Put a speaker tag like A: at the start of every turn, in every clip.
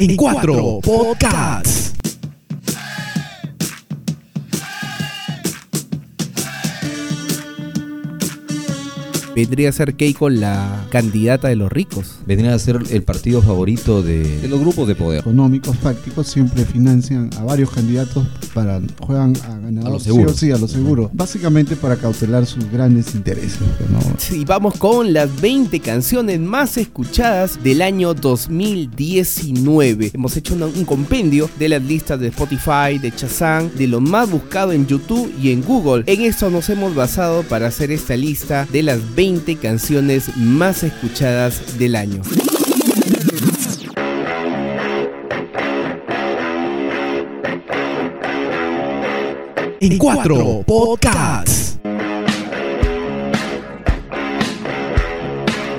A: en cuatro podcasts.
B: Vendría a ser Keiko la candidata de los ricos.
C: Vendría a ser el partido favorito de,
D: de los grupos de poder.
E: Económicos, prácticos, siempre financian a varios candidatos para juegan a ganador.
C: A lo seguro.
E: Sí, sí, a lo seguro. Básicamente para cautelar sus grandes intereses. ¿no?
B: Sí, vamos con las 20 canciones más escuchadas del año 2019. Hemos hecho una- un compendio de las listas de Spotify, de Shazam, de lo más buscado en YouTube y en Google. En esto nos hemos basado para hacer esta lista de las 20 canciones más escuchadas del año.
A: En cuatro podcasts.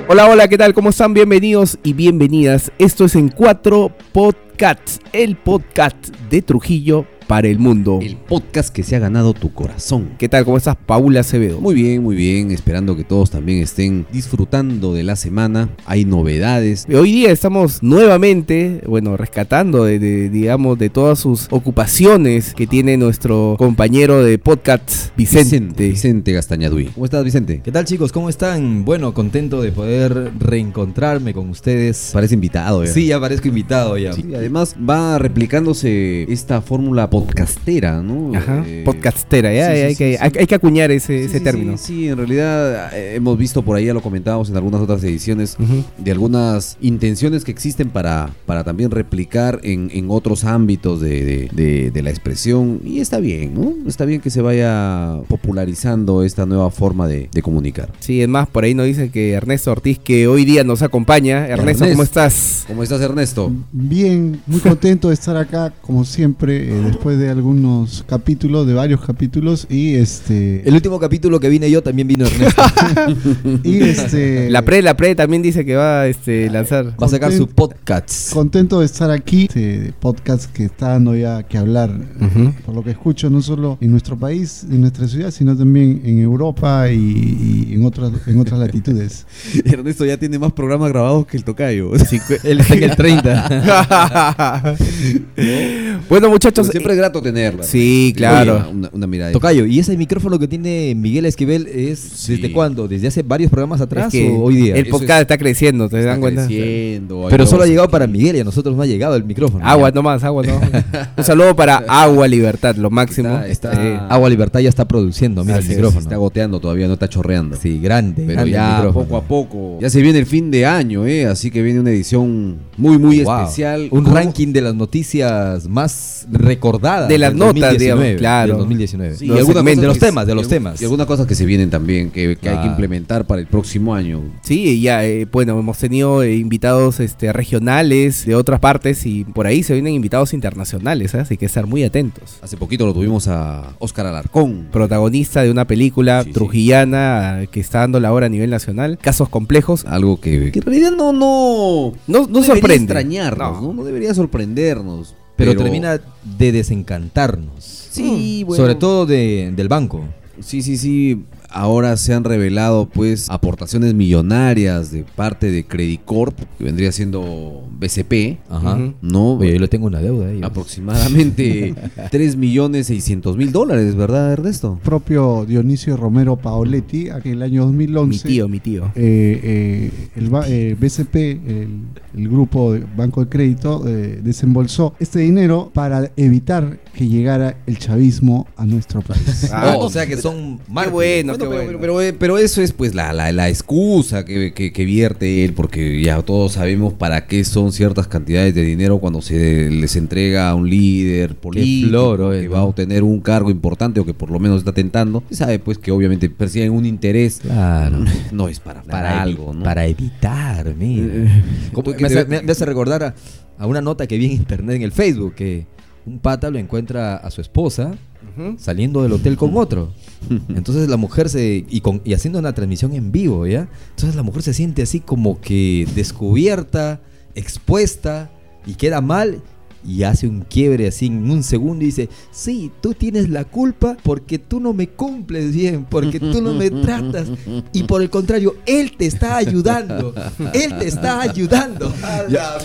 B: Hola, hola, ¿qué tal? ¿Cómo están? Bienvenidos y bienvenidas. Esto es en cuatro podcasts, el podcast de Trujillo para el mundo.
D: El podcast que se ha ganado tu corazón.
B: ¿Qué tal? ¿Cómo estás, Paula Acevedo?
D: Muy bien, muy bien. Esperando que todos también estén disfrutando de la semana. Hay novedades.
B: Hoy día estamos nuevamente, bueno, rescatando de, de, digamos, de todas sus ocupaciones que tiene nuestro compañero de podcast, Vicente.
D: Vicente Gastañaduy. ¿Cómo estás, Vicente?
C: ¿Qué tal chicos? ¿Cómo están? Bueno, contento de poder reencontrarme con ustedes.
D: Parece invitado ya.
C: Sí, ya parezco invitado ya.
D: Sí, además va replicándose esta fórmula podcastera, ¿no?
B: Ajá,
D: Eh,
B: podcastera, ya
D: sí, sí,
B: hay,
D: sí,
B: que,
D: sí.
B: hay, hay que acuñar ese,
D: sí,
B: ese
D: sí,
B: término.
D: Sí, sí, en realidad eh, hemos visto por ahí, ya lo comentábamos en algunas otras ediciones, de algunas intenciones que existen para, para también replicar en, en otros ámbitos de, de- de- de la expresión. Y está bien, ¿no? Está bien que se vaya popularizando esta nueva forma de, de comunicar.
B: Sí, es más, por ahí nos dice que Ernesto Ortiz, que hoy día nos acompaña. Ernesto, ¿cómo estás?
D: ¿Cómo estás, Ernesto?
E: Bien, muy contento de estar acá, como siempre, eh, después de algunos capítulos, de varios capítulos. Y este.
C: El último capítulo que vine yo también vino Ernesto.
E: y este.
B: La pre, la pre también dice que va a este, lanzar.
C: Va a sacar su podcast.
E: Contento de estar aquí, este podcast que está dando ya que hablar, por lo que escucho, no solo en nuestro país, en nuestra ciudad, sino también en Europa y, y en, otras, en otras latitudes.
D: Ernesto ya tiene más programas grabados que el tocayo.
C: Él está en el 30.
B: bueno, muchachos.
D: siempre es grato tenerla.
B: Sí, claro.
D: Una, una, una mirada.
C: Tocayo, ¿y ese micrófono que tiene Miguel Esquivel es
D: Sí.
C: desde cuándo? ¿Desde hace varios programas
B: Es
C: atrás
B: que
C: o hoy día?
B: El podcast
D: es-
B: está creciendo, ¿te
D: Está
B: dan cuenta?
D: creciendo,
C: Pero solo ha llegado para. Miguel y a nosotros no ha llegado el micrófono.
B: Agua
C: Ya.
B: nomás, agua no. Un saludo para Agua Libertad, lo máximo.
D: Está-.
C: Agua Libertad ya está produciendo, mira el
B: es,
C: micrófono.
D: Está goteando todavía, no está chorreando.
C: Sí, grande.
D: Pero
C: grande
D: ya poco a poco. Ya se viene el fin de año, ¿eh? Así que viene una edición muy, muy
C: Wow.
D: especial.
C: Un
D: ¿Cómo?
C: ranking de las noticias más recordadas.
B: De las notas,
C: 2019,
B: digamos, claro.
C: del 2019.
D: Sí,
B: Los
D: y
B: segmentos.
C: De los
D: que-
C: temas, de los
D: y-
C: temas.
D: Y algunas cosas que se vienen también, que, que hay que
C: Claro.
D: implementar para el próximo año.
B: Sí, ya, eh, bueno, hemos tenido eh, invitados este, regionales de otras partes y por ahí se vienen invitados internacionales, ¿eh? así que estar muy atentos.
D: Hace poquito lo tuvimos a Oscar Alarcón.
B: Protagonista de una película
D: Sí,
B: trujillana que está dando la hora a nivel nacional, casos complejos.
D: Algo que, que en realidad no, no,
B: No, no sorprende.
D: extrañarnos,
B: No.
D: ¿no? No debería sorprendernos.
C: Pero, termina de desencantarnos.
D: Sí, bueno.
C: Sobre todo de- del banco.
D: Sí, sí, sí. Ahora se han revelado pues aportaciones millonarias de parte de Credit Corp, que vendría siendo BCP,
C: Ajá.
D: ¿no?
C: Oye, yo le tengo una deuda a ellos.
D: Aproximadamente 3 millones 600 mil dólares, ¿verdad, Ernesto?
E: propio Dionisio Romero Paoletti, aquí en el año 2011.
B: Mi tío, mi tío.
E: eh, eh, el ba- eh, BCP, el, el grupo de Banco de Crédito, eh, desembolsó este dinero para evitar que llegara el chavismo a nuestro país.
B: Ah,
C: Oh, o sea que son
B: Qué
C: mártires.
B: bueno,
D: Bueno,
B: qué
D: pero,
B: bueno.
D: pero- pero- pero eso es pues la, la, la excusa que, que- que vierte él, porque ya todos sabemos para qué son ciertas cantidades de dinero cuando se les entrega a un líder político
C: floro
D: que va a obtener un cargo importante o que por lo menos está tentando. Se sabe pues que obviamente persiguen un interés.
C: Claro.
D: No es para, para,
C: Para,
D: algo, ¿no?
C: para evitar, mira. Me,
D: te-
C: hace, me- me hace recordar a, a una nota que vi en internet en el Facebook que un pata lo encuentra a su esposa saliendo del hotel con otro. Entonces la mujer se. Y, con, y haciendo una transmisión en vivo, ¿ya? Entonces la mujer se siente así como que descubierta, expuesta y queda mal. Y hace un quiebre así en un segundo y dice, sí, tú tienes la culpa porque tú no me cumples bien, porque tú no me tratas. Y por el contrario, él te está ayudando. Él te está ayudando.
D: Ya,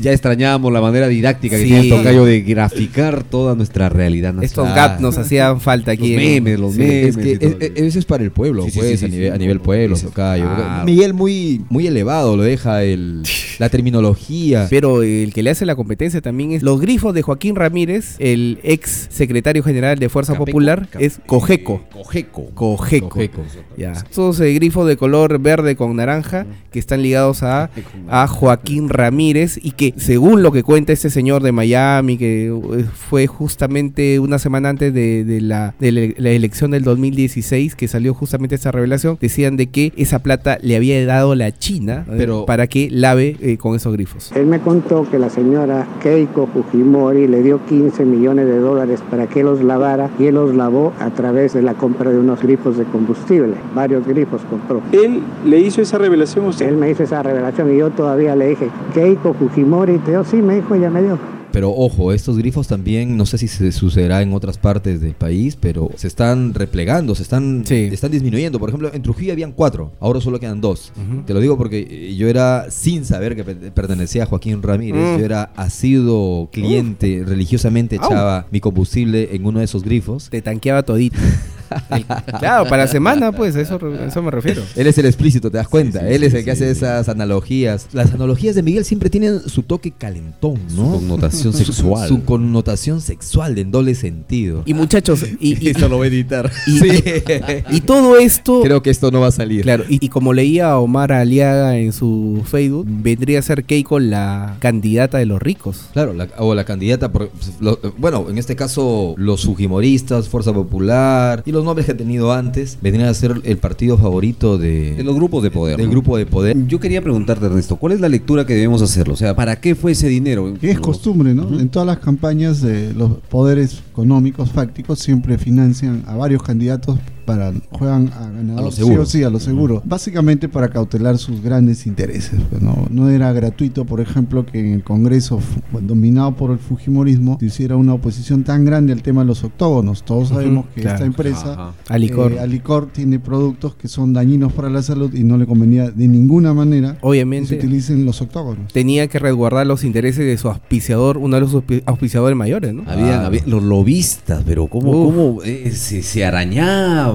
D: ya extrañábamos la manera didáctica que
B: Sí.
D: tiene el tocayo de graficar toda nuestra realidad
B: Estos gaps nos hacían falta aquí.
D: Los memes, los
B: Sí.
D: memes.
C: Es que
D: y todo.
C: e- e- eso es para el pueblo,
D: Sí,
C: pues,
D: sí, sí,
C: a, nivel,
D: sí.
C: a nivel pueblo, tocayo.
D: claro.
C: Miguel muy, muy elevado, lo deja el, la terminología.
B: Pero el que le hace la competencia también es los grifos de Joaquín Ramírez, el ex secretario general de Fuerza
D: Capeco,
B: Popular, es Cogeco.
D: Cojeco.
B: Cogeco.
C: Cogeco.
B: Ya. Estos eh, grifos de color verde con naranja que están ligados a, a Joaquín Ramírez y que según lo que cuenta este señor de Miami, que eh, fue justamente una semana antes de, de la, de la- elección del 2016, que salió justamente esta revelación, decían de que esa plata le había dado la China eh, para que lave eh, con esos grifos.
F: Él me contó que la señora Keiko Fujimori le dio 15 millones de dólares para que los lavara y él los lavó a través de la compra de unos grifos de combustible. Varios grifos compró.
G: Él le hizo esa revelación a usted.
F: Él me hizo esa revelación y yo todavía le dije, Keiko Fujimori, te dio, sí, me dijo, ella me dio.
C: Pero ojo, estos grifos también, no sé si se sucederá en otras partes del país, pero se están replegando, se están,
B: Sí.
C: están disminuyendo. Por ejemplo, en Trujillo habían cuatro, ahora solo quedan dos. Te lo digo porque eh, yo era, sin saber que pe- pertenecía a Joaquín Ramírez,
B: Mm.
C: yo era asido cliente, religiosamente
B: Au.
C: echaba mi combustible en uno de esos grifos.
B: Te tanqueaba todito. Claro, para la semana, pues, a eso, a eso me refiero.
C: Él es el explícito, ¿te das cuenta?
D: sí,
C: Él
D: sí,
C: es el
D: sí,
C: que hace
D: sí.
C: esas analogías. Las analogías de Miguel siempre tienen su toque calentón,
D: Su
C: ¿no?
D: connotación
C: Su-
D: sexual.
C: Su connotación sexual en doble sentido.
B: Y muchachos, y, y-
C: lo va a editar.
B: y- y todo esto...
C: Creo que esto no va a salir.
B: Claro, y, y como leía Omar Aliaga en su Facebook, vendría a ser Keiko la candidata de los ricos.
C: Claro, la- o la candidata, por- lo- bueno, en este caso los fujimoristas, Fuerza Popular y los nombres que ha tenido antes, vendrían a ser el partido favorito de,
D: De los grupos de poder.
C: del
D: ¿no?
C: grupo de poder.
D: Yo quería preguntarte, Ernesto, ¿cuál es la lectura que debemos hacer? O sea, ¿para qué fue ese dinero?
E: Es costumbre, ¿no? En todas las campañas de los poderes económicos fácticos siempre financian a varios candidatos para juegan a ganador
C: A lo
E: sí
C: seguro.
E: o sí, a lo seguro. Básicamente para cautelar sus grandes intereses. pues, ¿no? no era gratuito, por ejemplo, que en el Congreso dominado por el Fujimorismo se hiciera una oposición tan grande al tema de los octógonos. Todos sabemos que
B: claro.
E: esta empresa
D: Ajá.
B: Alicor.
E: eh, Alicor tiene productos que son dañinos para la salud y no le convenía de ninguna manera que se
B: Obviamente
E: utilicen los octógonos.
B: tenía que resguardar los intereses de su auspiciador, uno de los auspi- auspiciadores mayores, ¿no?
D: Habían,
C: Ah.
D: había- los lobistas, pero cómo,
B: Uf.
D: cómo eh, se, se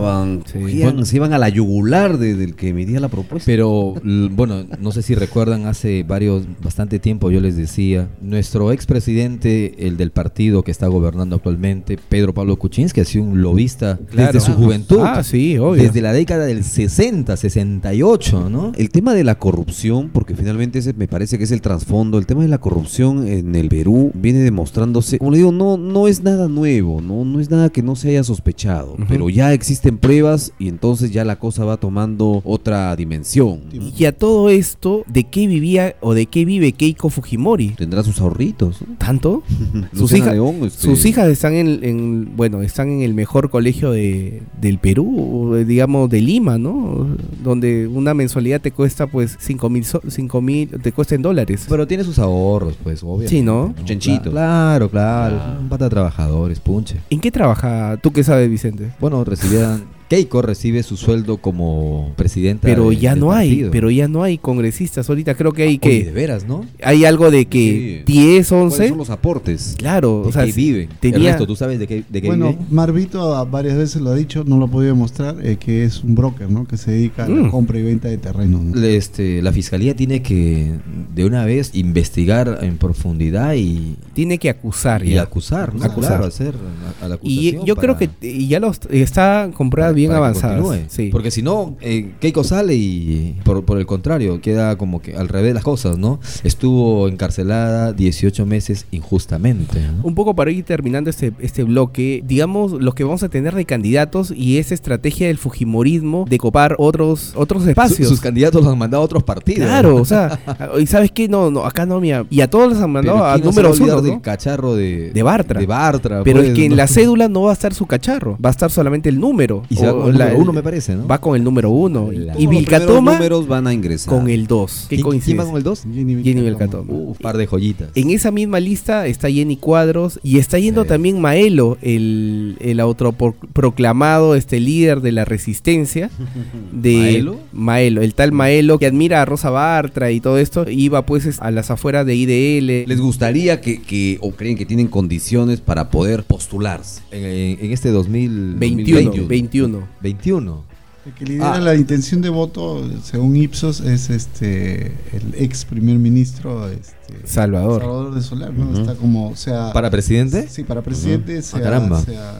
D: arañaban,
B: Sí.
D: cogían, se iban a la yugular de- del que emitía la propuesta.
C: Pero bueno, no sé si recuerdan, hace varios, bastante tiempo yo les decía, nuestro expresidente, el del partido que está gobernando actualmente, Pedro Pablo Kuczynski, ha sido un lobista
B: Claro.
C: desde su juventud.
B: Ah, sí, obvio.
C: Desde la década del 60, 68, ¿no?
D: El tema de la corrupción, porque finalmente ese me parece que es el trasfondo, el tema de la corrupción en el Perú viene demostrándose, como le digo, no, no es nada nuevo, no, no es nada que no se haya sospechado, pero ya pruebas y entonces ya la cosa va tomando otra dimensión.
B: Y a todo esto, ¿de qué vivía o de qué vive Keiko Fujimori?
D: Tendrá sus ahorritos. ¿no?
B: ¿Tanto? sus, hijas,
D: León, este,
B: sus hijas están en, en- bueno, están en el mejor colegio de, del Perú, digamos de Lima, ¿no? Donde una mensualidad te cuesta pues 5 mil, so- cinco mil, te cuesta en dólares.
C: Pero tiene sus ahorros, pues, obvio.
B: Sí, ¿no?
C: Chanchito. Claro, claro. Un pata de trabajadores, punche.
B: ¿En qué trabaja? ¿Tú qué sabes, Vicente?
C: Bueno, recibían... Keiko recibe su sueldo como presidenta
B: Pero
C: de-
B: ya
C: del
B: no hay, pero ya no hay congresistas ahorita. Creo que hay
C: Oye, de
B: que
C: veras, ¿no?
B: hay algo de que
D: Sí.
B: 10,
D: ¿Cuáles
B: 11.
D: son los aportes?
B: Claro,
C: ¿De
B: o sea,
C: viven?
B: tenía-
C: Ernesto, ¿tú sabes de qué, de qué
E: Bueno,
C: viven?
E: Marvito varias veces lo ha dicho, no lo ha podido demostrar, eh, que es un broker, ¿no? Que se dedica a la
B: Mm.
E: compra y venta de terrenos.
C: Este, la fiscalía tiene que de una vez investigar en profundidad y,
B: tiene que acusar
C: y
B: ya.
C: acusar, ¿no?
B: Acusar.
C: Claro, hacer a, a la
B: Y yo creo que y ya los está con pruebas bien avanzadas. Sí.
C: Porque si no, eh, Keiko sale y por, por el contrario, queda como que al revés las cosas, ¿no? Estuvo encarcelada 18 meses injustamente. ¿no?
B: Un poco para ir terminando este, este bloque, digamos los que vamos a tener de candidatos y esa estrategia del Fujimorismo de copar otros, otros
C: Su-
B: espacios.
C: sus candidatos los han mandado a otros partidos.
B: Claro, o sea, y sabes qué, no, no, acá no, mira, y a todos los han mandado a
C: ¿quién no
B: números uno,
C: del
B: ¿no?
C: cacharro de,
B: De Bartra.
C: De Bartra.
B: Pero
C: pues,
B: es que en la cédula no va a estar su cacharro, va a estar solamente el número.
C: Y se
B: o
C: Va con el número uno, me parece, ¿no?
B: Va con el número uno.
C: La-
B: Y
D: los
B: Vilcatoma
D: números van a ingresar.
B: con el 2. ¿Qué
C: ¿Quién, quién va
B: coincidencia?
C: con el 2?
E: Jenny
B: Jenny
E: Vilcatoma.
C: Un par de joyitas.
B: En esa misma lista está Jenny Cuadros y está yendo
C: Sí.
B: también Maelo, el, el autoproclamado este líder de la resistencia. De
D: ¿Maelo?
B: Maelo, el tal Maelo que admira a Rosa Bartra y todo esto. Iba pues es- a las afueras de IDL.
D: ¿Les gustaría que, que- o creen que tienen condiciones para poder postularse?
C: En, en- este 2021.
B: 21, 21.
C: 21.
E: El que lidera
C: Ah.
E: la intención de voto, según Ipsos, es este el ex primer ministro este,
B: Salvador.
E: Salvador de Solar, ¿no? Está como, o sea,
C: ¿Para presidente?
E: Sí, para presidente se,
C: Ah,
E: ha,
C: caramba.
E: se ha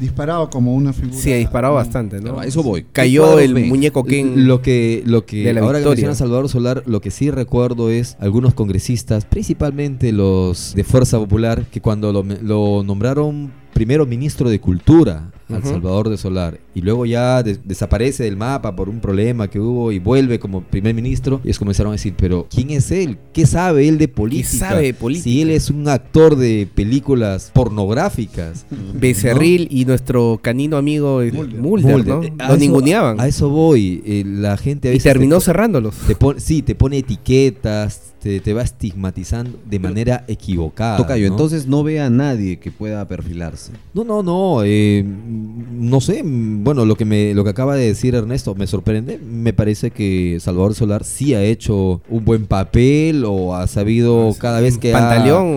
E: disparado como una figura.
B: Sí, ha disparado
E: ¿no?
B: bastante, ¿no?
D: A eso voy. ¿Qué
B: Cayó el
D: ven?
B: muñeco Ken.
C: Lo que, lo que
B: de la
C: ahora que
B: victoria.
C: menciona Salvador Solar, lo que sí recuerdo es algunos congresistas, principalmente los de Fuerza Popular, que cuando lo nombraron primero ministro de Cultura al
B: Ujú.
C: Salvador de Solar y luego ya de- desaparece del mapa por un problema que hubo y vuelve como primer ministro, ellos comenzaron a decir, pero ¿quién es él? ¿Qué sabe él de política?
B: sabe de política?
C: Si él es un actor de películas pornográficas.
B: Becerril y nuestro canino amigo eh,
E: Mulder.
B: Mulder,
C: Mulder.
B: ¿no?
C: A
B: Lo
C: eso-
B: ninguneaban.
C: A eso voy. eh, la gente a
B: y
C: veces te
B: terminó cerrándolos.
C: te sí, te pone etiquetas, te, te va estigmatizando de manera equivocada.
D: Tocayo,
C: ¿no?
D: entonces no ve a nadie que pueda perfilarse.
C: No, no, no. eh, no sé. Bueno, lo que me, lo que acaba de decir Ernesto me sorprende. Me parece que Salvador Solar sí ha hecho un buen papel o ha sabido cada vez que ha-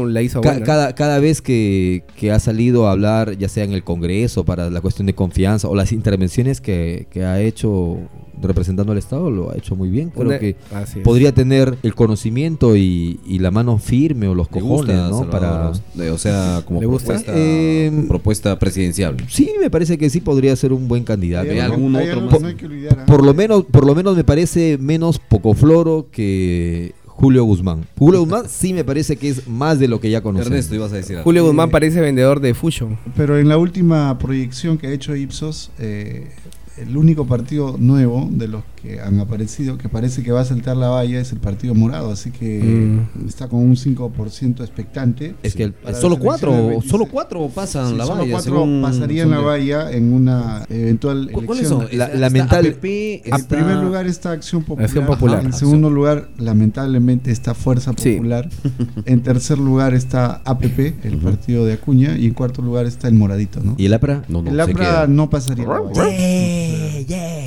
B: la hizo
C: Ca-
B: buena.
C: cada, cada vez que, que ha salido a hablar, ya sea en el Congreso, para la cuestión de confianza, o las intervenciones que, que ha hecho representando al Estado, lo ha hecho muy bien. Creo
B: Una-
C: que podría tener el conocimiento y, y la mano firme o los
D: ¿Le
C: cojones,
D: gusta,
C: ¿no?
D: Salvador?
C: Para...
D: De- o sea, como propuesta,
C: Eh,
D: propuesta presidencial.
C: Sí, me parece que sí podría ser un buen candidato.
E: Hay
D: ¿Ve
E: algo-
D: algún
E: hay
D: otro
E: algo
D: más?
E: que no hay que olvidar, ¿ah?
C: Por lo menos, por lo menos me parece menos pocofloro que Julio Guzmán. Julio Guzmán sí me parece que es más de lo que ya conocemos.
D: Ernesto, ibas a decir algo.
B: Julio Guzmán parece vendedor de Fusion.
E: Pero en la última proyección que ha hecho Ipsos, eh, el único partido nuevo de los que han aparecido que parece que va a saltar la valla es el Partido Morado, así que
B: Mm.
E: está con un 5% expectante.
C: Es que el-
D: Solo cuatro, solo
E: 26.
D: cuatro pasan
E: Sí,
D: la
E: solo
D: valla.
E: cuatro
D: según
E: pasarían la valla en una eventual
D: ¿Cu- ¿Cuáles
E: elección.
D: son?
C: La-
D: Está-
C: lamentable-
D: está
E: En primer lugar está Acción Popular.
B: Acción Popular.
E: En segundo lugar, lamentablemente, está Fuerza
B: Sí.
E: Popular. en tercer lugar está APP, el partido de Acuña. Y en cuarto lugar está el Moradito, ¿no?
C: ¿Y el APRA?
D: No, no,
E: el APRA no pasaría la valla.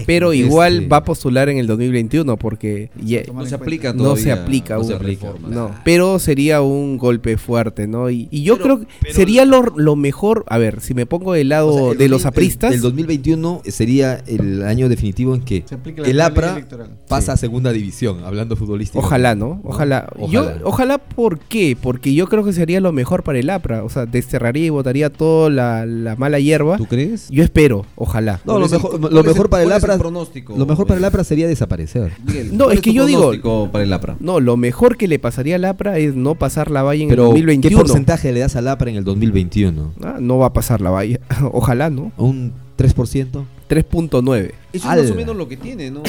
B: Pero
C: Este-
B: igual va a postular en el 2021 porque ya-
D: No se aplica
B: no se aplica
D: no se
B: aún.
D: aplica.
B: No, pero sería un golpe fuerte, ¿no? Y, y yo creo que sería lo, lo mejor, a ver, si me pongo del lado
C: O sea, el
B: de los
C: 2000
B: apristas,
C: El, el 2021 sería el año definitivo en que
E: Se
C: el APRA pasa a segunda división, hablando futbolístico.
B: ojalá, ¿no? Ojalá. Yo,
C: Ojalá.
B: ¿por qué? Porque yo creo que sería lo mejor para el APRA, o sea, desterraría y botaría toda la, la mala hierba.
D: ¿Tú crees?
B: Yo espero, ojalá.
C: No,
D: ¿Cuál
C: lo mejor, lo mejor para el
D: el
C: APRA.
D: pronóstico?
C: Lo mejor para el APRA sería desaparecer.
D: Miguel,
B: No,
D: ¿cuál
B: es que yo digo-
D: para el APRA.
B: No, lo mejor que le pasaría al APRA es no pasar la valla en
C: Pero,
B: el
C: ¿qué
B: 2021.
C: porcentaje le das al APRA en el 2021?
B: Ah, no va a pasar la valla. Ojalá, ¿no?
C: ¿Un 3%?
B: 3.9.
D: Eso es más o menos lo que tiene, ¿no?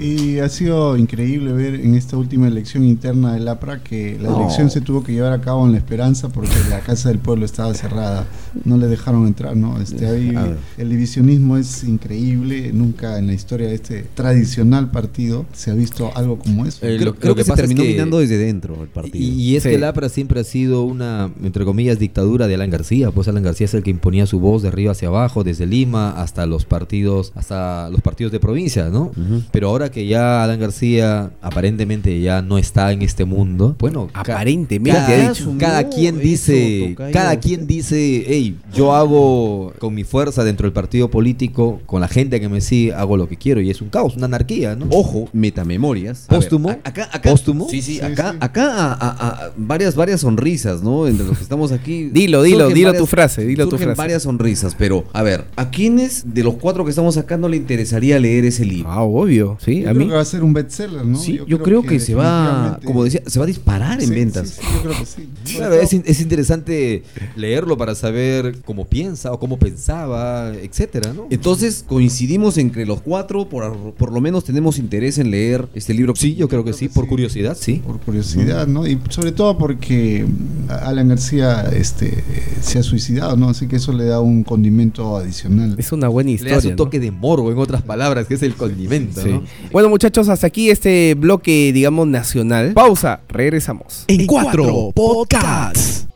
E: Y ha sido increíble ver en esta última elección interna del APRA que la
C: No.
E: elección se tuvo que llevar a cabo en La Esperanza porque la Casa del Pueblo estaba cerrada. No le dejaron entrar, ¿no? Este, ahí el divisionismo es increíble. Nunca en la historia de este tradicional partido se ha visto algo como eso.
C: Eh,
D: Creo,
C: lo-
D: creo
C: lo
D: que,
C: que
D: se
C: es
D: terminó
C: que-
D: minando desde dentro el partido.
C: Y, y es
B: Sí.
C: que el APRA siempre ha sido una, entre comillas, dictadura de Alan García. Pues Alan García es el que imponía su voz de arriba hacia abajo, desde Lima hasta los partidos, hasta los partidos de provincia, ¿no? Pero ahora que ya Alan García aparentemente ya no está en este mundo, bueno,
B: Aparentemente,
C: cada,
B: ha dicho.
C: cada quien dice, cada quien dice, hey, yo hago con mi fuerza dentro del partido político, con la gente que me sigue, hago lo que quiero y es un caos, una anarquía, ¿no?
D: Ojo, metamemorias. Ver,
C: ¿Póstumo?
D: acá, acá,
C: ¿Póstumo?
D: Sí, sí,
E: Sí,
D: acá,
E: sí.
D: acá a, a- a- varias, varias sonrisas, ¿no? Entre los que estamos aquí.
B: Dilo, dilo, dilo tu frase, dilo tu frase.
D: varias sonrisas, pero a ver, ¿a quiénes de los cuatro que estamos acá no le interesaría leer ese libro.
B: Ah, obvio, sí,
E: Yo
B: a
E: creo
B: mí.
E: que va a ser un bestseller, ¿no?
D: Sí, yo, creo, que, se va, como decía, se va a disparar en ventas.
E: sí, sí, yo creo que sí.
C: Claro, es, es interesante leerlo para saber cómo piensa o cómo pensaba, etcétera, ¿no?
D: Entonces coincidimos entre los cuatro, por, por lo menos tenemos interés en leer este libro.
C: Sí, yo creo que sí, por curiosidad, sí.
E: Por curiosidad, ¿no? Y sobre todo porque Alan García este, se ha suicidado, ¿no? Así que eso le da un condimento adicional.
B: Es una buena
C: Le
B: historia.
C: das un
B: ¿no?
C: toque de morbo, en otras palabras, que es el condimento,
B: Sí.
C: ¿no?
B: Bueno, muchachos, hasta aquí este bloque, digamos, nacional. Pausa, regresamos.
A: En cuatro podcasts.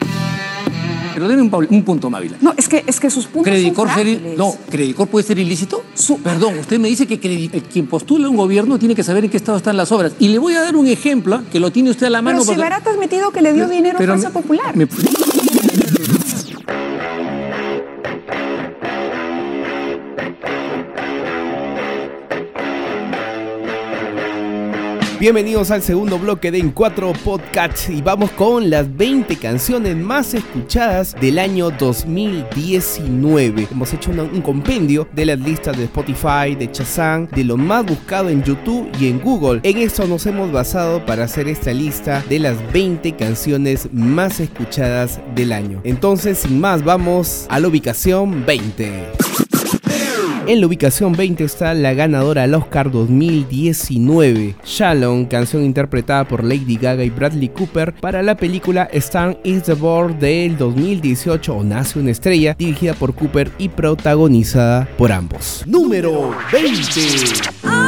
H: Pero deme un, punto, Mávila.
I: No, es que, es que sus puntos
H: Credicor
I: son
H: ser, no, Credicor puede ser ilícito.
I: Su-
H: Perdón, usted me dice que eh, quien postula un gobierno tiene que saber en qué estado están las obras. Y le voy a dar un ejemplo que lo tiene usted a la mano.
I: Pero si
H: porque-
I: Barata ha admitido que le dio dinero a Fuerza
H: me-
I: Popular.
H: me-
B: Bienvenidos al segundo bloque de En 4 Podcast y vamos con las 20 canciones más escuchadas del año 2019. Hemos hecho un compendio de las listas de Spotify, de Shazam, de lo más buscado en YouTube y en Google. En esto nos hemos basado para hacer esta lista de las 20 canciones más escuchadas del año. Entonces, sin más, vamos a la ubicación 20. En la ubicación 20 está la ganadora al Oscar 2019, Shalom, canción interpretada por Lady Gaga y Bradley Cooper para la película Stan is the Born del 2018 o Nace una estrella, dirigida por Cooper y protagonizada por ambos. Número 20.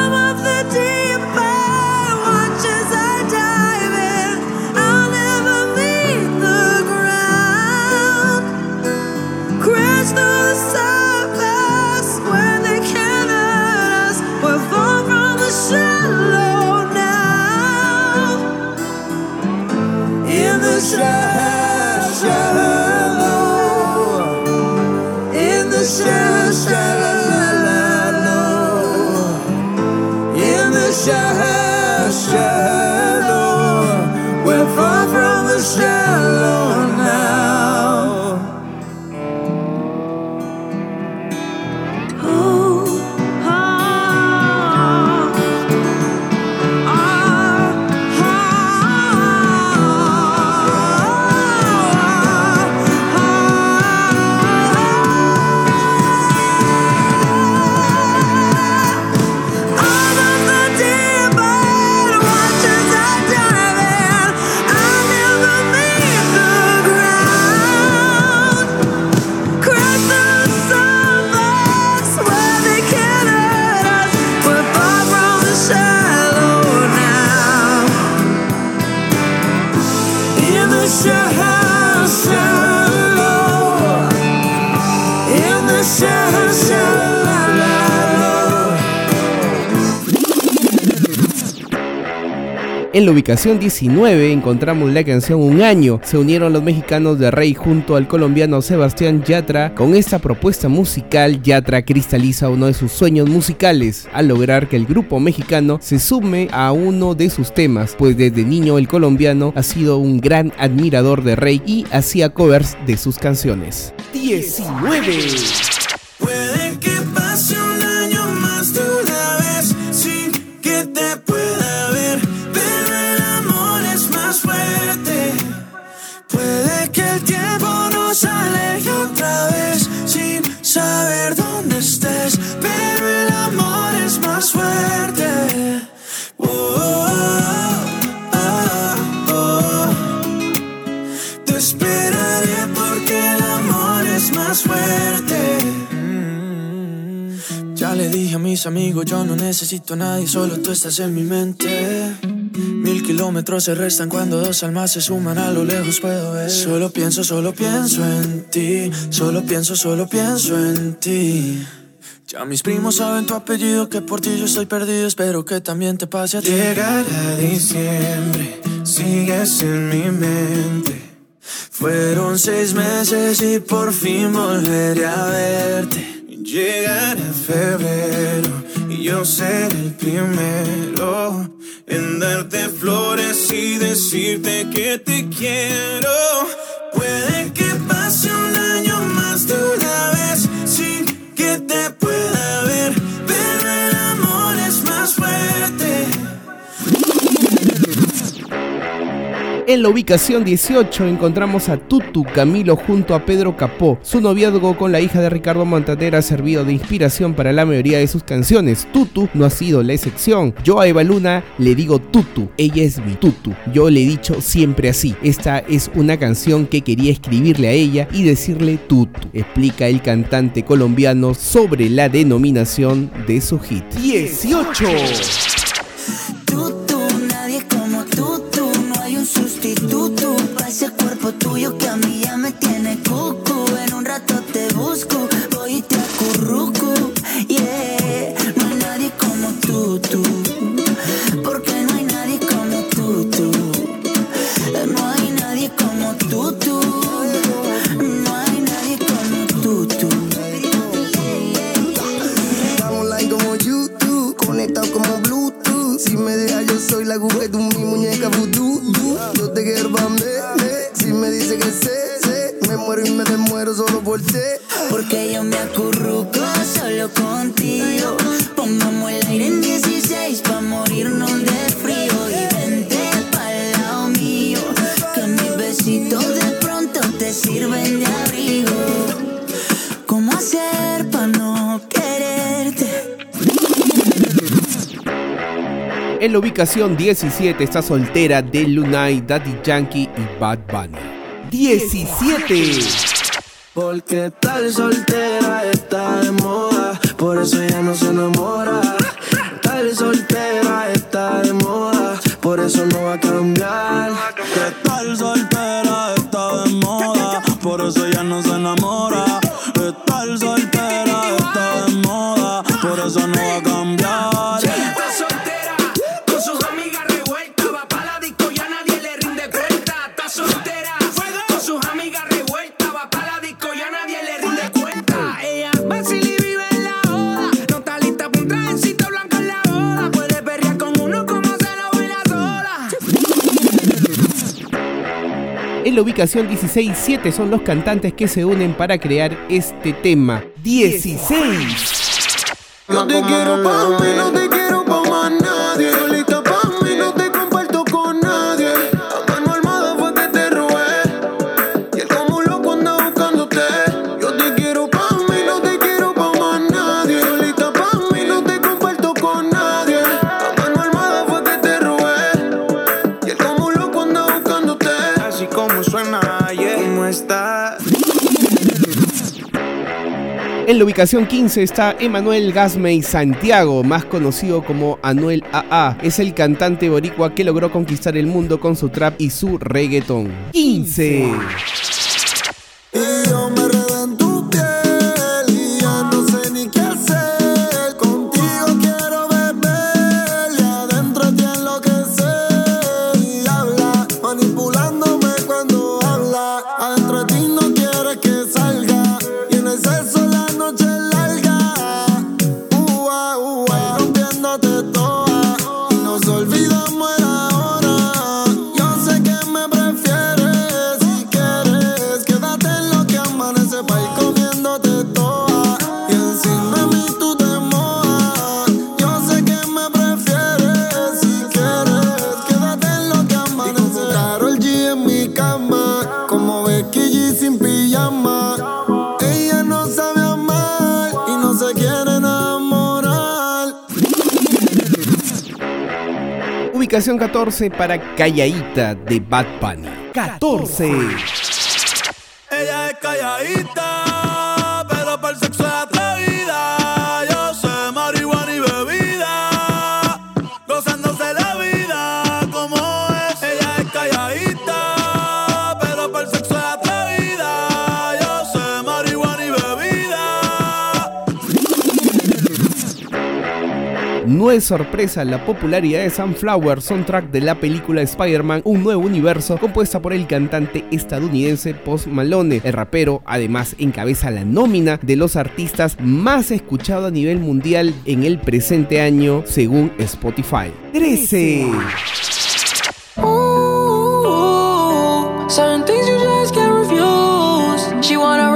B: En la ubicación 19 encontramos la canción Un año. Se unieron los mexicanos de Rey junto al colombiano Sebastián Yatra. Con esta propuesta musical, Yatra cristaliza uno de sus sueños musicales al lograr que el grupo mexicano se sume a uno de sus temas, pues desde niño el colombiano ha sido un gran admirador de Rey y hacía covers de sus canciones. 19.
J: Te esperaré porque el amor es más fuerte. Mm. Ya le dije a mis amigos, yo no necesito a nadie, solo tú estás en mi mente. Mil kilómetros se restan cuando dos almas se suman a lo lejos puedo ver. Solo pienso, solo pienso en ti. Solo pienso, solo pienso en ti. Ya mis primos saben tu apellido, que por ti yo estoy perdido. Espero que también te pase a ti. Llegará diciembre, sigues en mi mente. Fueron seis meses y por fin volveré a verte. Llegará febrero y yo seré el primero en darte flores y decirte que te quiero.
B: En la ubicación 18 encontramos a Tutu Camilo junto a Pedro Capó. Su noviazgo con la hija de Ricardo Montaner ha servido de inspiración para la mayoría de sus canciones. Tutu no ha sido la excepción. Yo a Eva Luna le digo Tutu, ella es mi Tutu. Yo le he dicho siempre así. Esta es una canción que quería escribirle a ella y decirle Tutu. Explica el cantante colombiano sobre la denominación de su hit. 18. Ubicación 17 está soltera de Lunay, Daddy Yankee y Bad Bunny. 17.
K: Porque tal soltera está de moda, por eso ella no se enamora. Tal soltera está de moda, por eso no va a cambiar.
L: Que tal soltera está de moda, por eso ella no se enamora.
M: La
B: ubicación 16, 7 son los cantantes que se unen para crear este tema. 16.
K: Yo te quiero pa' mí, no te
B: En la ubicación 15 está Emanuel Gasmey Santiago, más conocido como Anuel AA. Es el cantante boricua que logró conquistar el mundo con su trap y su reggaetón. 15. Ubicación 14 para Callaíta de Bad Bunny. 14.
L: Ella es calladita,
B: No es sorpresa la popularidad de Sunflower, soundtrack de la película Spider-Man Un Nuevo Universo, compuesta por el cantante estadounidense Post Malone. El rapero además encabeza la nómina de los artistas más escuchados a nivel mundial en el presente año según Spotify. 13.
N: Ooh, certain things you just can't refuse. She wanna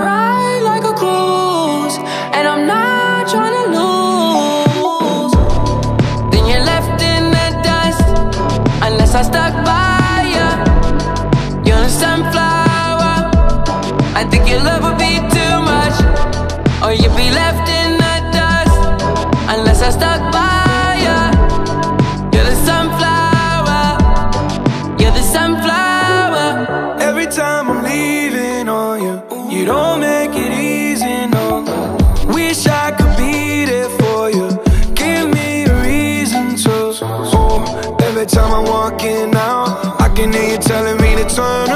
N: Then you're
L: I'm walking out. I can hear you telling me to turn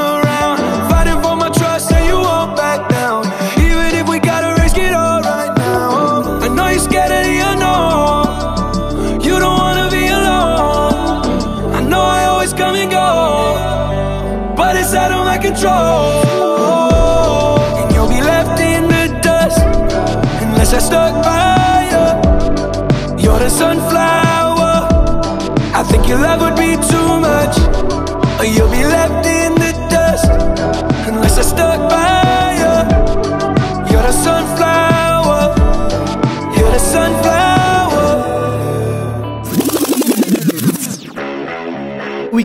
L: your love would be too much. Or you'll be left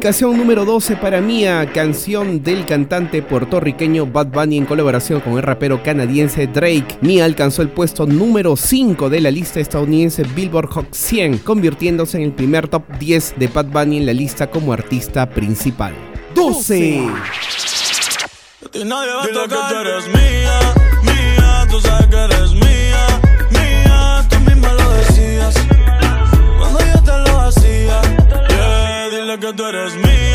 B: Ubicación número 12 para Mía, canción del cantante puertorriqueño Bad Bunny en colaboración con el rapero canadiense Drake. Mía alcanzó el puesto número 5 de la lista estadounidense Billboard Hot 100, convirtiéndose en el primer top 10 de Bad Bunny en la lista como artista principal. 12.
L: Y nadie va a Dile que tú eres mía, mía, tú sabes que eres mía, mía, tú misma lo decías. Yeah, dile que tú eres mía,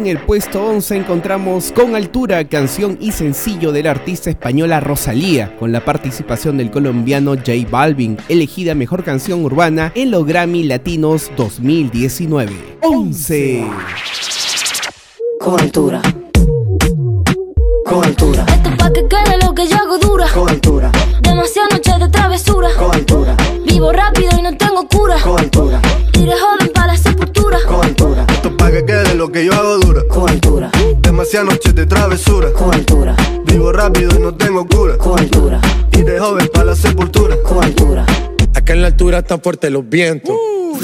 B: En el puesto 11 encontramos Con Altura, canción y sencillo de la artista española Rosalía, con la participación del colombiano J Balvin, elegida mejor canción urbana en los Grammy Latinos 2019. 11.
O: Con altura. Con altura. Esto pa' que quede lo que yo hago dura. Con
P: tan fuerte los vientos. Uh.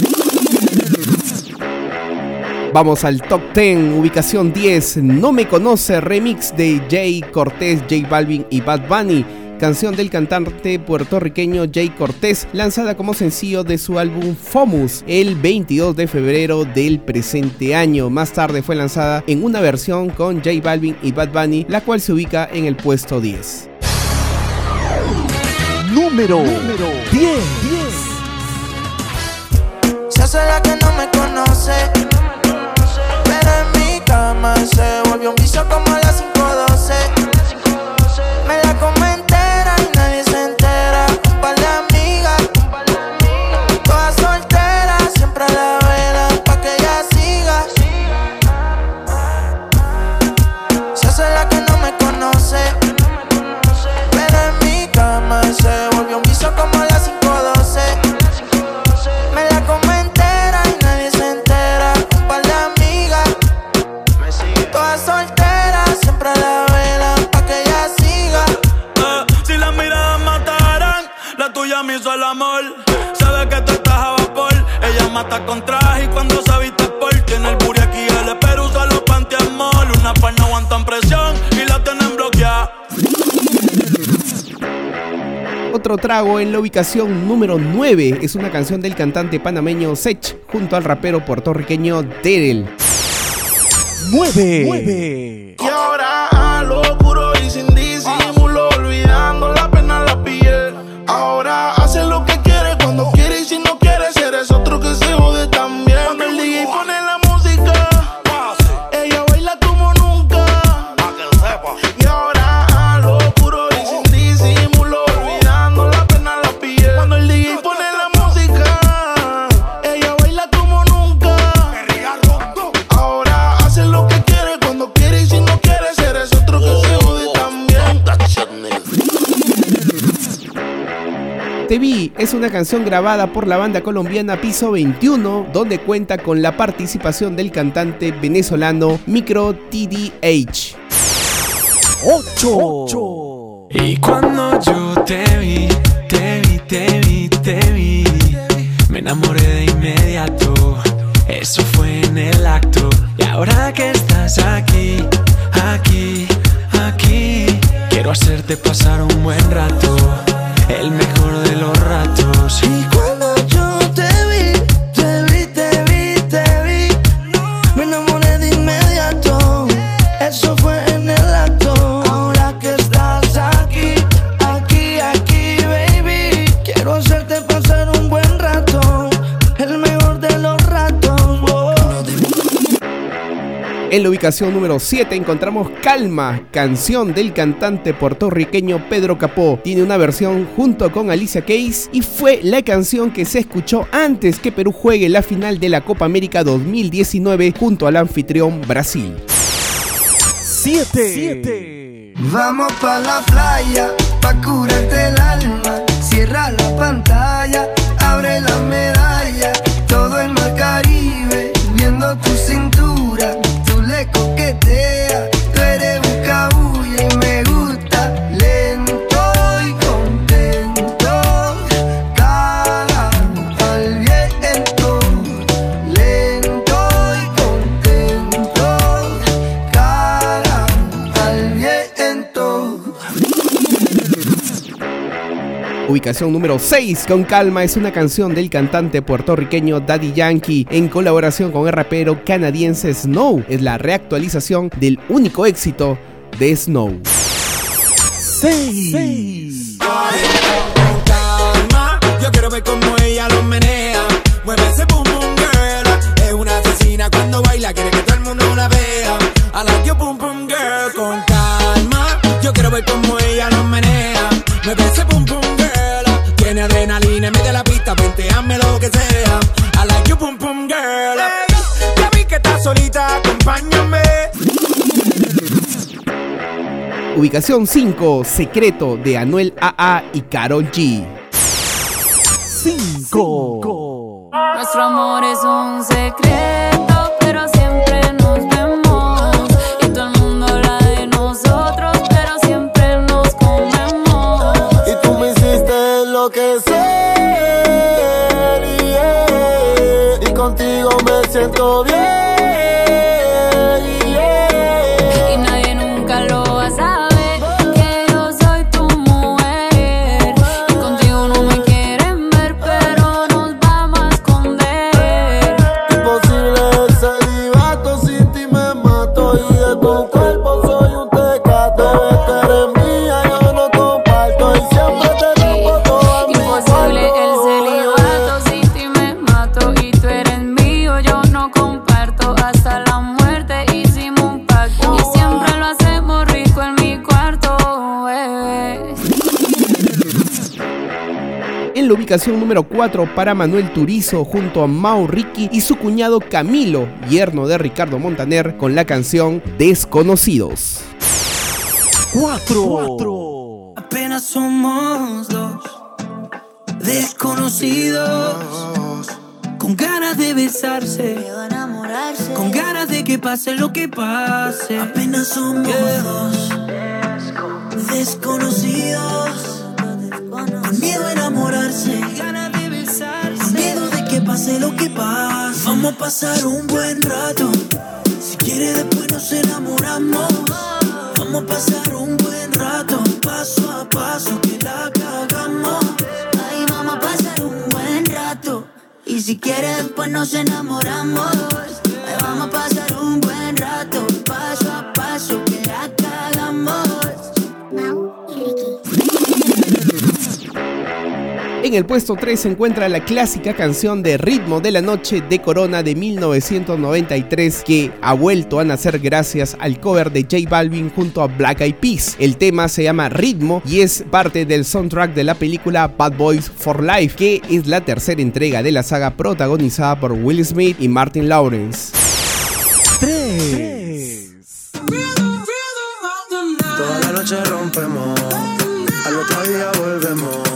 B: Vamos al top 10, ubicación 10, No me conoce, remix de Jay Cortés, J Balvin y Bad Bunny canción del cantante puertorriqueño Jay Cortés, lanzada como sencillo de su álbum Fomus el 22 de febrero del presente año. Más tarde fue lanzada en una versión con Jay Balvin y Bad Bunny, la cual se ubica en el puesto 10.
A: Número, Número
J: 10. 10 la que no me conoce. Pero en mi cama se volvió un vicio como a las 512. Me la
B: Trago en la ubicación número 9. Es una canción del cantante panameño Sech junto al rapero puertorriqueño Terel.
A: 9.
Q: 9.
B: Te vi es una canción grabada por la banda colombiana Piso 21, donde cuenta con la participación del cantante venezolano Micro TDH.
A: 8.
R: Y cuando yo te vi, te vi, te vi, te vi, me enamoré de inmediato.
J: en el acto. Y ahora que estás aquí, aquí, aquí, quiero hacerte pasar un buen rato. El mejor de los ratos.
S: En
B: la ubicación número 7 encontramos Calma, canción del cantante puertorriqueño Pedro Capó. Tiene una versión junto con Alicia Keys y fue la canción que se escuchó antes que Perú juegue la final de la Copa América 2019 junto al anfitrión Brasil.
A: 7.
S: Vamos pa la playa, pa curarte el alma. Cierra la pantalla, abre la
B: Ubicación número 6 con Calma es una canción del cantante puertorriqueño Daddy Yankee en colaboración con el rapero canadiense Snow. Es la reactualización del único éxito de Snow.
A: 6.
R: calma. Yo boom boom mundo la your boom boom girl con calma. Yo quiero ver cómo ella lo menea. Mueve ese boom boom. Tiene adrenalina, mete la pista, venteame lo que sea. I like your boom boom girl. Ya vi que estás solita, acompáñame.
B: Ubicación 5, Secreto de Anuel AA y Karol G.
A: 5.
O: Nuestro amor es un secreto,
S: siento bien
O: En
B: la ubicación número 4 para Manuel Turizo junto a Mau Ricky y su cuñado Camilo, yerno de Ricardo Montaner, con la canción Desconocidos.
A: 4.
S: Apenas somos dos desconocidos. Con ganas de besarse, con ganas de que pase lo que pase. Apenas somos dos desconocidos. Con miedo Vamos a pasar un buen rato. Si quiere después nos enamoramos. Vamos a pasar un buen rato, paso a paso que la cagamos.
T: Ay, vamos a pasar un buen rato. Y si quieres, después nos enamoramos.
B: En el puesto 3 se encuentra la clásica canción de Ritmo de la Noche de Corona de 1993 que ha vuelto a nacer gracias al cover de J Balvin junto a Black Eyed Peas. El tema se llama Ritmo y es parte del soundtrack de la película Bad Boys for Life, que es la tercera entrega de la saga protagonizada por Will Smith y Martin Lawrence.
A: 3.
K: Toda la noche rompemos, al otro día volvemos.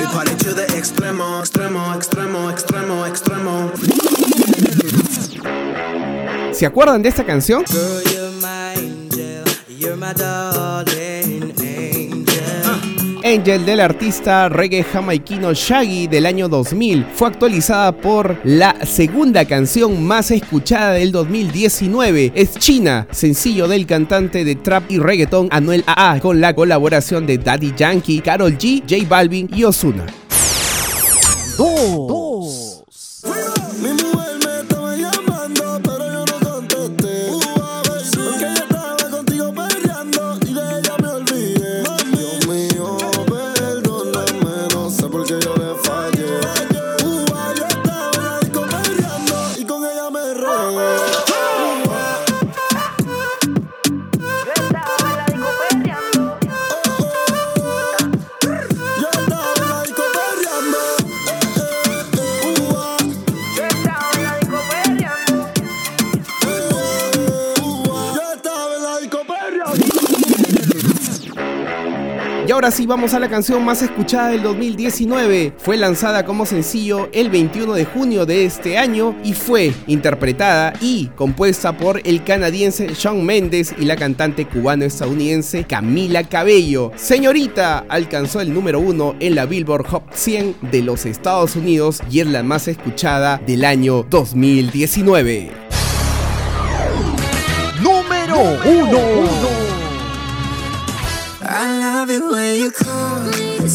K: We party to the extremo, extremo, extremo, extremo, extremo.
B: ¿Se acuerdan de esta canción?
J: Girl, you're my angel. You're my darling angel.
B: Del artista reggae jamaiquino Shaggy del año 2000 fue actualizada por la segunda canción más escuchada del 2019. Es China, sencillo del cantante de trap y reggaeton Anuel AA con la colaboración de Daddy Yankee, Karol G, J Balvin y Ozuna.
A: Dos.
B: ahora vamos a la canción más escuchada del 2019. Fue lanzada como sencillo el 21 de junio de este año y fue interpretada y compuesta por el canadiense Shawn Mendes y la cantante cubano-estadounidense Camila Cabello. Señorita alcanzó el número uno en la Billboard Hot 100 de los Estados Unidos y es la más escuchada del año 2019.
A: Número
J: 1 love it when you call me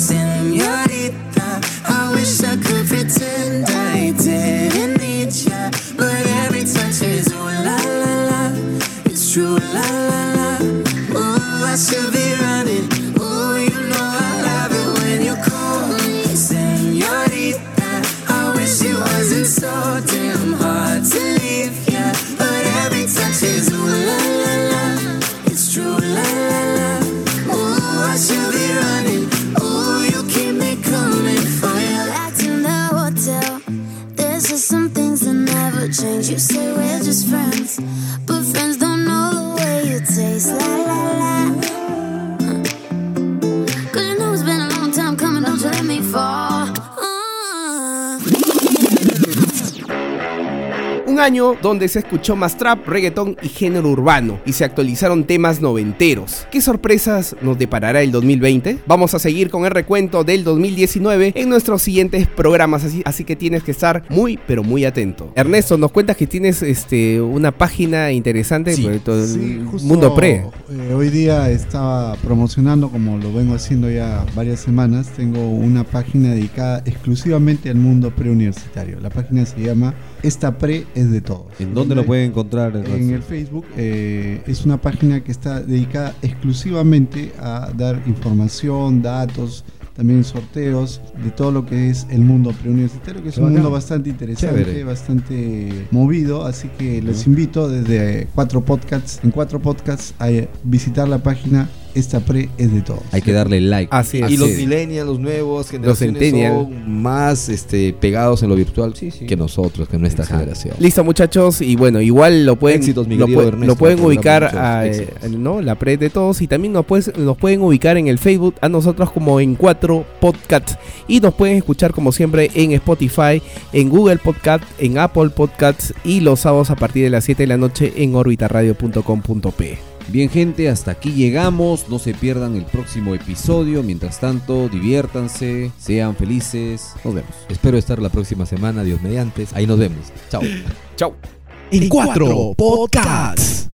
B: año donde se escuchó más trap, reggaetón y género urbano y se actualizaron temas noventeros. ¿Qué sorpresas nos deparará el 2020? Vamos a seguir con el recuento del 2019 en nuestros siguientes programas, así, así que tienes que estar muy pero muy atento. Ernesto, nos cuentas que tienes este una página interesante por todo el
E: Sí, justo,
B: mundo pre.
E: eh, hoy día estaba promocionando, como lo vengo haciendo ya varias semanas, tengo una página dedicada exclusivamente al mundo preuniversitario. La página se llama Esta Pre es de todos.
C: ¿En dónde lo pueden encontrar?
E: En el Facebook eh, es una página que está dedicada exclusivamente a dar información, datos, también sorteos de todo lo que es el mundo preuniversitario, que es un mundo bastante interesante,
C: Chévere.
E: bastante movido, así que les invito desde cuatro podcasts, en cuatro podcasts a visitar la página Esta Pre es de todos.
C: Hay que darle like.
B: Así es.
C: Y los millennials, los nuevos, generaciones
B: centennial.
C: son más este, pegados en lo virtual que nosotros, que nuestra generación.
B: Listo muchachos y bueno igual lo pueden
C: Éxitos,
B: lo, pueden-
C: Ernesto,
B: lo pueden
C: por el
B: ubicar a, eh, no la pre de todos y también nos, puedes- nos pueden ubicar en el Facebook a nosotros como en cuatro podcasts y nos pueden escuchar como siempre en Spotify en Google Podcast en Apple Podcasts y los sábados a partir de las 7 de la noche en orbitaradio.com.p
D: Bien gente, hasta aquí llegamos. No se pierdan el próximo episodio. Mientras tanto, diviértanse, sean felices. Nos vemos.
C: Espero estar la próxima semana, Dios mediante. Ahí nos vemos. Chao.
B: Chao.
A: En cuatro podcasts.